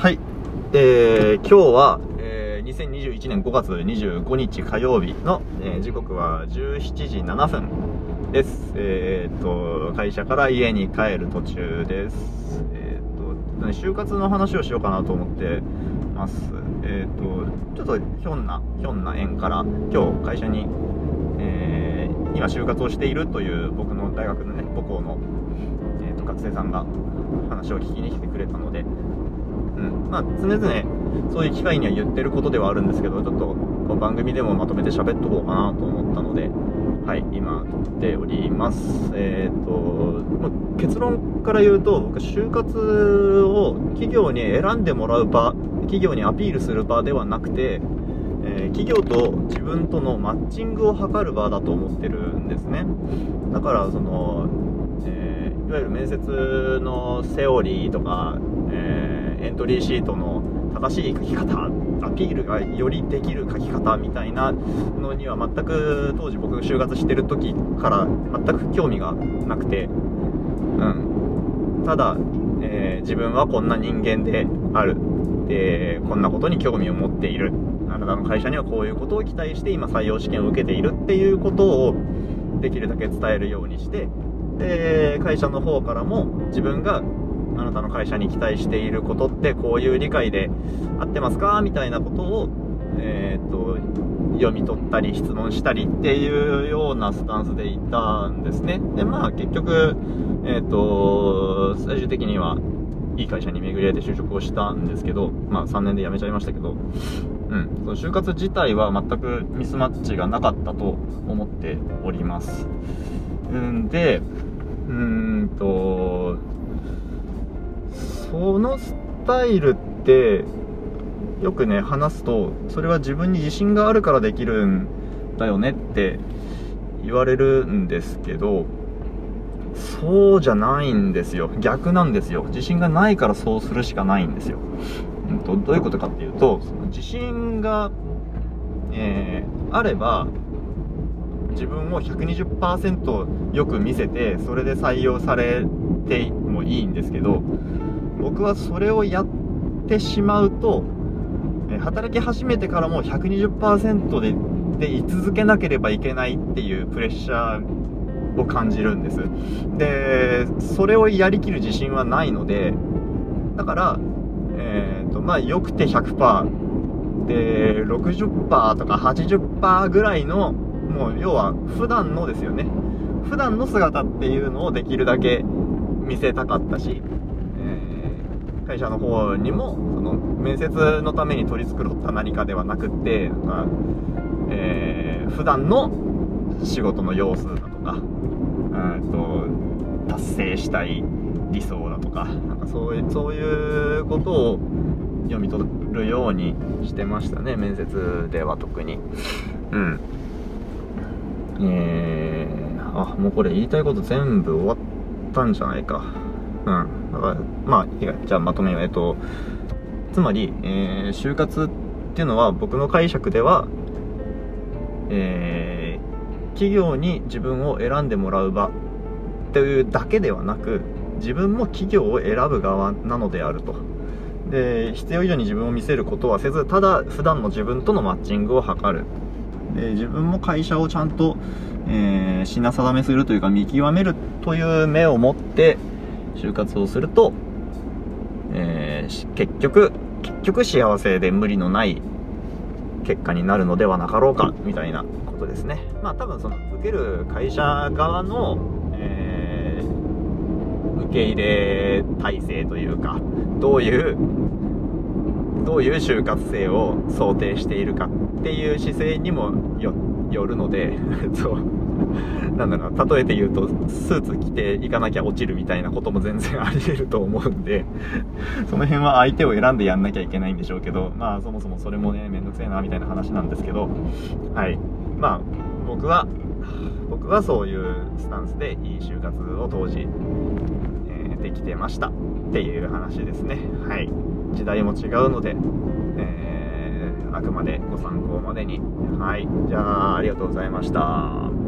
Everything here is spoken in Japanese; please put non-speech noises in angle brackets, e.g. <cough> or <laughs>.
はい。えー、今日は、えー、2021年5月25日火曜日の、えー時刻は17時7分です。えー、と、会社から家に帰る途中です。えー、と、就活の話をしようかなと思ってます。えー、と、ちょっとひょんな、ひょんな縁から、今日会社に、えー、今就活をしているという僕の大学のね、母校の、えー、と学生さんが話を聞きに来てくれたので、まあ常々そういう機会には言ってることではあるんですけどちょっとこう番組でもまとめて喋っとこうかなと思ったのではい今撮っております。えっ、とま結論から言うと僕就活を企業に選んでもらう場企業にアピールする場ではなくてえ企業と自分とのマッチングを図る場だと思ってるんですね。だからその、えーいわゆる面接のセオリーとか、えエントリーシートの正しい書き方アピールがよりできる書き方みたいなのには全く当時僕就活してる時から全く興味がなくてうん。ただ、えー自分はこんな人間である。でこんなことに興味を持っている。あなたの会社にはこういうことを期待して今採用試験を受けているっていうことをできるだけ伝えるようにしてで会社の方からも自分があなたの会社に期待していることってこういう理解で合ってますかみたいなことを、えー、と読み取ったり質問したりっていうようなスタンスでいたんですねでまあ結局えっ、と最終的にはいい会社に巡り合えて就職をしたんですけどまあ3年で辞めちゃいましたけどうん、その就活自体は全くミスマッチがなかったと思っております。うんで、うーんと、そのスタイルって、よくね、話すと、それは自分に自信があるからできるんだよねって言われるんですけど、そうじゃないんですよ。逆なんですよ。自信がないからそうするしかないんですよ。うんと、どういうことかっていうと、その自信が、えーあれば、自分を120%よく見せて、それで採用されてもいいんですけど、僕はそれをやってしまうと、働き始めてからも120%でで居続けなければいけないっていうプレッシャーを感じるんです。で、それをやりきる自信はないので、だから、えーと、まあ、よくて100%で、60%とか80%ぐらいの、もう、要は、普段のですよね。普段の姿っていうのをできるだけ見せたかったし、会社の方にも、その、面接のために取り繕った何かではなくって、なんか、えー普段の仕事の様子だとか、と、達成したい理想だとか、なんかそういう、そういうことを読み取るようにしてましたね、面接では特に。うん。えー、あ、もうこれ言いたいこと全部終わったんじゃないか。うん。だから、まあ、いいやじゃあまとめよう。えっと、つまり、えー就活っていうのは僕の解釈では、えー企業に自分を選んでもらう場っていうだけではなく自分も企業を選ぶ側なのであるとで必要以上に自分を見せることはせずただ普段の自分とのマッチングを図るで自分も会社をちゃんと、えー品定めするというか見極めるという目を持って就活をすると、えー結局結局幸せで無理のない結果になるのではなかろうかみたいなことですね。まあ多分その受ける会社側の、えー受け入れ体制というかどういうどういう就活生を想定しているかっていう姿勢にもよるので <laughs> そう。なんだろう例えて言うとスーツ着ていかなきゃ落ちるみたいなことも全然あり得ると思うんで <laughs> その辺は相手を選んでやんなきゃいけないんでしょうけどまあそもそもそれもねめんどくせえなみたいな話なんですけどはい。まあ僕は僕はそういうスタンスでいい就活を当時、えーできてましたっていう話ですね。はい。時代も違うので、えーあくまでご参考までに。はい。じゃあありがとうございました。